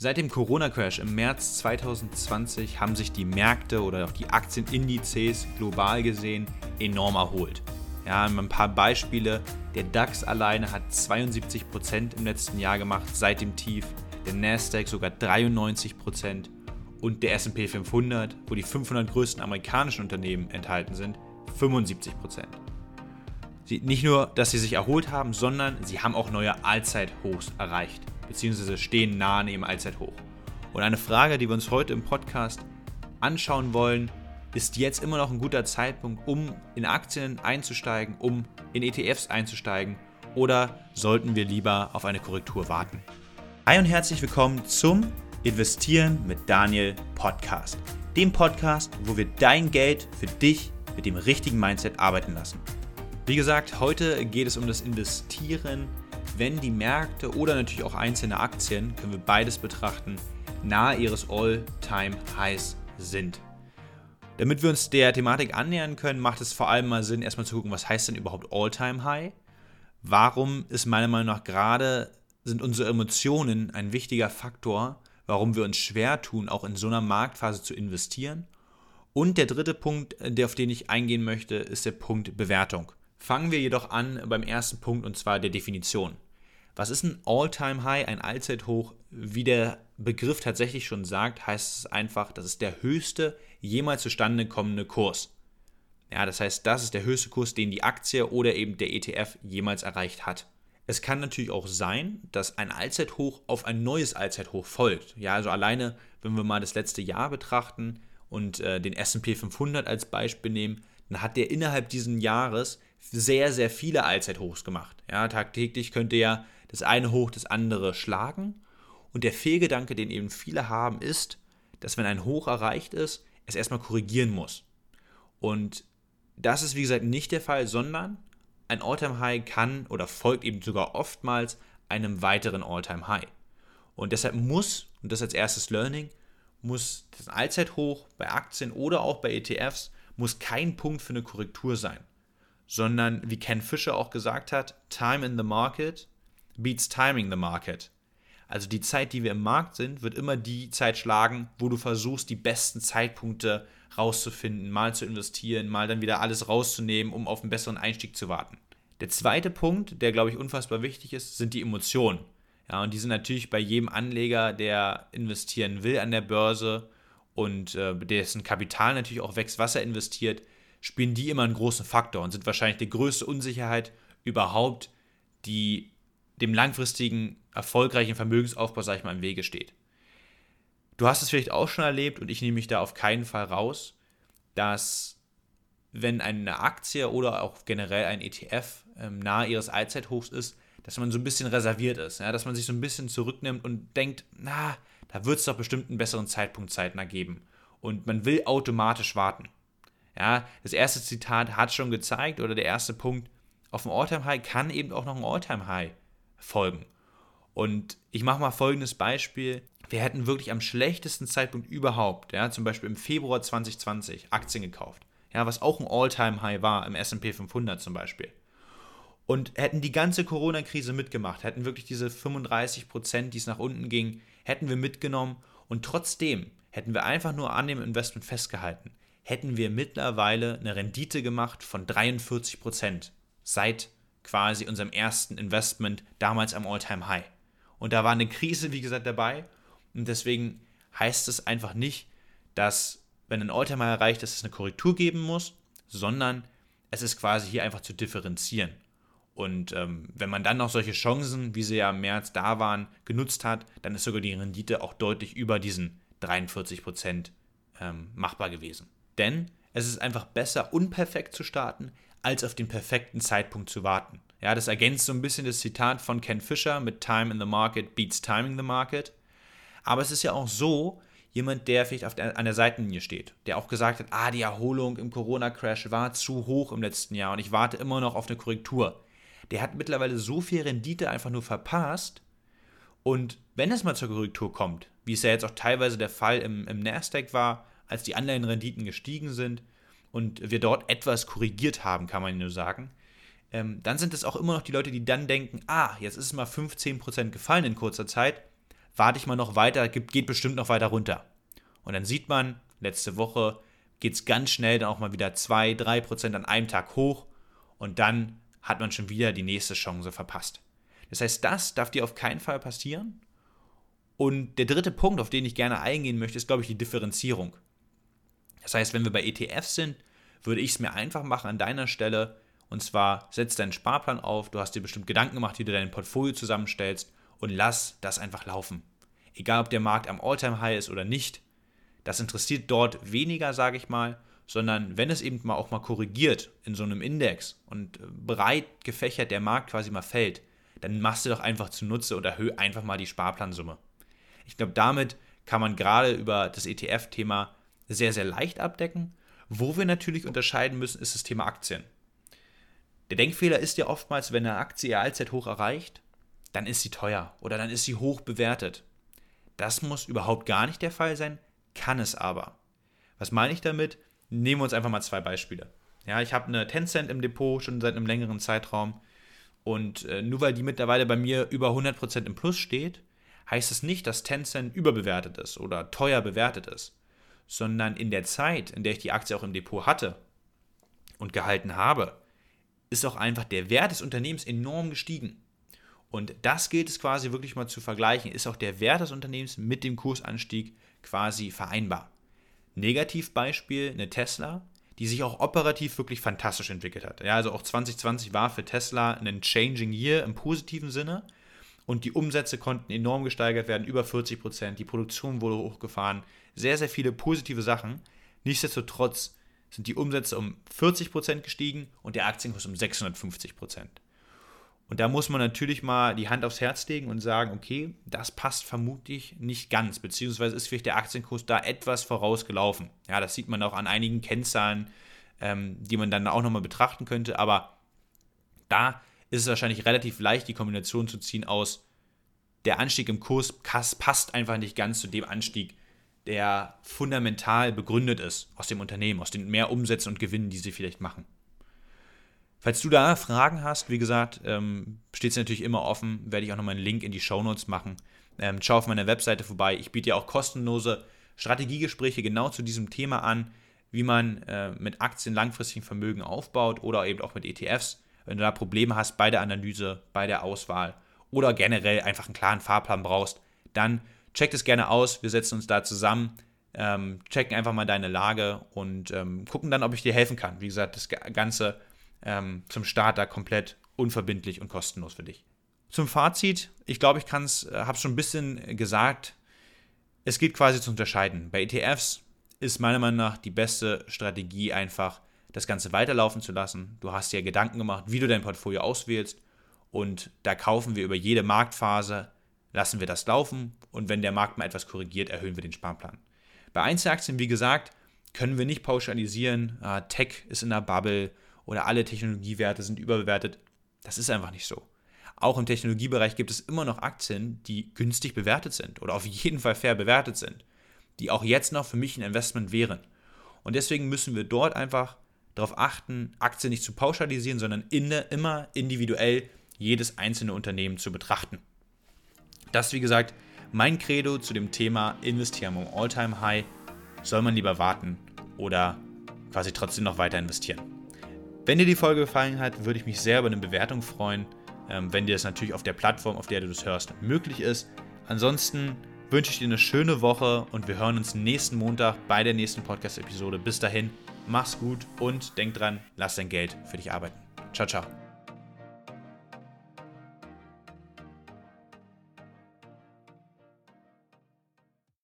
Seit dem Corona-Crash im März 2020 haben sich die Märkte oder auch die Aktienindizes global gesehen enorm erholt. Ja, ein paar Beispiele. Der DAX alleine hat 72% im letzten Jahr gemacht seit dem Tief, der Nasdaq sogar 93% und der SP 500, wo die 500 größten amerikanischen Unternehmen enthalten sind, 75%. Sie, nicht nur, dass sie sich erholt haben, sondern sie haben auch neue Allzeithochs erreicht beziehungsweise stehen nahe neben Allzeithoch. Und eine Frage, die wir uns heute im Podcast anschauen wollen, ist jetzt immer noch ein guter Zeitpunkt, um in Aktien einzusteigen, um in ETFs einzusteigen oder sollten wir lieber auf eine Korrektur warten? Hi und herzlich willkommen zum Investieren mit Daniel Podcast. Dem Podcast, wo wir dein Geld für dich mit dem richtigen Mindset arbeiten lassen. Wie gesagt, heute geht es um das Investieren wenn die Märkte oder natürlich auch einzelne Aktien, können wir beides betrachten, nahe ihres All-Time-Highs sind. Damit wir uns der Thematik annähern können, macht es vor allem mal Sinn, erstmal zu gucken, was heißt denn überhaupt All-Time-High? Warum ist meiner Meinung nach gerade, sind unsere Emotionen ein wichtiger Faktor, warum wir uns schwer tun, auch in so einer Marktphase zu investieren? Und der dritte Punkt, der auf den ich eingehen möchte, ist der Punkt Bewertung. Fangen wir jedoch an beim ersten Punkt und zwar der Definition. Was ist ein All-Time-High, ein Allzeithoch? Wie der Begriff tatsächlich schon sagt, heißt es einfach, das ist der höchste jemals zustande kommende Kurs. Ja, das heißt, das ist der höchste Kurs, den die Aktie oder eben der ETF jemals erreicht hat. Es kann natürlich auch sein, dass ein Allzeithoch auf ein neues Allzeithoch folgt. Ja, also alleine, wenn wir mal das letzte Jahr betrachten und äh, den S&P 500 als Beispiel nehmen, dann hat der innerhalb dieses Jahres sehr, sehr viele Allzeithochs gemacht. Ja, tagtäglich könnte ja das eine Hoch das andere schlagen. Und der Fehlgedanke, den eben viele haben, ist, dass wenn ein Hoch erreicht ist, es erstmal korrigieren muss. Und das ist wie gesagt nicht der Fall, sondern ein All-Time-High kann oder folgt eben sogar oftmals einem weiteren All-Time-High. Und deshalb muss, und das als erstes Learning, muss das Allzeithoch bei Aktien oder auch bei ETFs, muss kein Punkt für eine Korrektur sein, sondern wie Ken Fischer auch gesagt hat, Time in the Market beats timing the market. Also die Zeit, die wir im Markt sind, wird immer die Zeit schlagen, wo du versuchst, die besten Zeitpunkte rauszufinden, mal zu investieren, mal dann wieder alles rauszunehmen, um auf einen besseren Einstieg zu warten. Der zweite Punkt, der glaube ich unfassbar wichtig ist, sind die Emotionen. Ja, und die sind natürlich bei jedem Anleger, der investieren will an der Börse und äh, dessen Kapital natürlich auch wächst, was er investiert, spielen die immer einen großen Faktor und sind wahrscheinlich die größte Unsicherheit überhaupt, die dem langfristigen, erfolgreichen Vermögensaufbau, sag ich mal, im Wege steht. Du hast es vielleicht auch schon erlebt und ich nehme mich da auf keinen Fall raus, dass wenn eine Aktie oder auch generell ein ETF ähm, nahe ihres Allzeithochs ist, dass man so ein bisschen reserviert ist, ja, dass man sich so ein bisschen zurücknimmt und denkt, na, da wird es doch bestimmt einen besseren Zeitpunkt zeitnah geben. Und man will automatisch warten. Ja, das erste Zitat hat schon gezeigt, oder der erste Punkt, auf dem Alltime high kann eben auch noch ein Alltime high folgen. Und ich mache mal folgendes Beispiel. Wir hätten wirklich am schlechtesten Zeitpunkt überhaupt, ja, zum Beispiel im Februar 2020, Aktien gekauft. Ja, was auch ein All-Time-High war im SP 500 zum Beispiel. Und hätten die ganze Corona-Krise mitgemacht, hätten wirklich diese 35 Prozent, die es nach unten ging, hätten wir mitgenommen und trotzdem hätten wir einfach nur an dem Investment festgehalten, hätten wir mittlerweile eine Rendite gemacht von 43 Prozent seit quasi unserem ersten Investment damals am All-Time-High. Und da war eine Krise, wie gesagt, dabei. Und deswegen heißt es einfach nicht, dass, wenn ein All-Time-High erreicht ist, es eine Korrektur geben muss, sondern es ist quasi hier einfach zu differenzieren. Und ähm, wenn man dann noch solche Chancen, wie sie ja im März da waren, genutzt hat, dann ist sogar die Rendite auch deutlich über diesen 43 Prozent, ähm, machbar gewesen. Denn es ist einfach besser, unperfekt zu starten, als auf den perfekten Zeitpunkt zu warten. Ja, das ergänzt so ein bisschen das Zitat von Ken Fisher mit Time in the Market beats Timing the Market. Aber es ist ja auch so, jemand, der vielleicht auf der, an der Seitenlinie steht, der auch gesagt hat, ah, die Erholung im Corona-Crash war zu hoch im letzten Jahr und ich warte immer noch auf eine Korrektur. Der hat mittlerweile so viel Rendite einfach nur verpasst. Und wenn es mal zur Korrektur kommt, wie es ja jetzt auch teilweise der Fall im, im Nasdaq war, als die Anleihenrenditen gestiegen sind, und wir dort etwas korrigiert haben, kann man nur sagen, ähm, dann sind es auch immer noch die Leute, die dann denken, ah, jetzt ist es mal 15% gefallen in kurzer Zeit, warte ich mal noch weiter, geht bestimmt noch weiter runter. Und dann sieht man, letzte Woche geht es ganz schnell dann auch mal wieder 2, 3 Prozent an einem Tag hoch und dann hat man schon wieder die nächste Chance verpasst. Das heißt, das darf dir auf keinen Fall passieren. Und der dritte Punkt, auf den ich gerne eingehen möchte, ist, glaube ich, die Differenzierung. Das heißt, wenn wir bei ETFs sind, würde ich es mir einfach machen an deiner Stelle. Und zwar setz deinen Sparplan auf, du hast dir bestimmt Gedanken gemacht, wie du dein Portfolio zusammenstellst und lass das einfach laufen. Egal, ob der Markt am Alltime-High ist oder nicht, das interessiert dort weniger, sage ich mal, sondern wenn es eben mal auch mal korrigiert in so einem Index und breit gefächert der Markt quasi mal fällt, dann machst du doch einfach zunutze und erhöhe einfach mal die Sparplansumme. Ich glaube, damit kann man gerade über das ETF-Thema sehr, sehr leicht abdecken. Wo wir natürlich unterscheiden müssen, ist das Thema Aktien. Der Denkfehler ist ja oftmals, wenn eine Aktie ihr Allzeithoch erreicht, dann ist sie teuer oder dann ist sie hoch bewertet. Das muss überhaupt gar nicht der Fall sein, kann es aber. Was meine ich damit? Nehmen wir uns einfach mal zwei Beispiele. Ja, ich habe eine Tencent im Depot schon seit einem längeren Zeitraum und äh, nur weil die mittlerweile bei mir über 100% im Plus steht, heißt es nicht, dass Tencent überbewertet ist oder teuer bewertet ist, sondern in der Zeit, in der ich die Aktie auch im Depot hatte und gehalten habe, ist auch einfach der Wert des Unternehmens enorm gestiegen. Und das gilt es quasi wirklich mal zu vergleichen. Ist auch der Wert des Unternehmens mit dem Kursanstieg quasi vereinbar? Negativbeispiel eine Tesla, die sich auch operativ wirklich fantastisch entwickelt hat. Ja, also auch 2020 war für Tesla ein Changing Year im positiven Sinne und die Umsätze konnten enorm gesteigert werden, über 40 Prozent, die Produktion wurde hochgefahren, sehr, sehr viele positive Sachen. Nichtsdestotrotz sind die Umsätze um 40 Prozent gestiegen und der Aktienkurs um 650 Prozent. Und da muss man natürlich mal die Hand aufs Herz legen und sagen, okay, das passt vermutlich nicht ganz, beziehungsweise ist vielleicht der Aktienkurs da etwas vorausgelaufen. Ja, das sieht man auch an einigen Kennzahlen, ähm, die man dann auch nochmal betrachten könnte, aber da ist es wahrscheinlich relativ leicht, die Kombination zu ziehen aus, der Anstieg im Kurs passt einfach nicht ganz zu dem Anstieg, der fundamental begründet ist aus dem Unternehmen, aus den mehr Umsätzen und Gewinnen, die sie vielleicht machen. Falls du da Fragen hast, wie gesagt, ähm, steht es natürlich immer offen, werde ich auch nochmal einen Link in die Show Notes machen. Ähm, schau auf meiner Webseite vorbei. Ich biete ja auch kostenlose Strategiegespräche genau zu diesem Thema an, wie man äh, mit Aktien langfristigen Vermögen aufbaut oder eben auch mit ETFs. Wenn du da Probleme hast bei der Analyse, bei der Auswahl oder generell einfach einen klaren Fahrplan brauchst, dann check es gerne aus. Wir setzen uns da zusammen, ähm, checken einfach mal deine Lage und ähm, gucken dann, ob ich dir helfen kann. Wie gesagt, das Ganze ähm, zum Start da komplett unverbindlich und kostenlos für dich. Zum Fazit, ich glaube, ich kann es, äh, habe schon ein bisschen gesagt, es geht quasi zu unterscheiden. Bei ETFs ist meiner Meinung nach die beste Strategie einfach, das Ganze weiterlaufen zu lassen. Du hast dir Gedanken gemacht, wie du dein Portfolio auswählst und da kaufen wir über jede Marktphase, lassen wir das laufen und wenn der Markt mal etwas korrigiert, erhöhen wir den Sparplan. Bei Einzelaktien, wie gesagt, können wir nicht pauschalisieren, ah, Tech ist in der Bubble oder alle Technologiewerte sind überbewertet. Das ist einfach nicht so. Auch im Technologiebereich gibt es immer noch Aktien, die günstig bewertet sind oder auf jeden Fall fair bewertet sind, die auch jetzt noch für mich ein Investment wären. Und deswegen müssen wir dort einfach darauf achten, Aktien nicht zu pauschalisieren, sondern in, immer individuell jedes einzelne Unternehmen zu betrachten. Das, wie gesagt, mein Credo zu dem Thema Investieren am Alltime high Soll man lieber warten oder quasi trotzdem noch weiter investieren? Wenn dir die Folge gefallen hat, würde ich mich sehr über eine Bewertung freuen, ähm, wenn dir das natürlich auf der Plattform, auf der du das hörst, möglich ist. Ansonsten wünsche ich dir eine schöne Woche und wir hören uns nächsten Montag bei der nächsten Podcast-Episode. Bis dahin, mach's gut und denk dran, lass dein Geld für dich arbeiten. Ciao, ciao.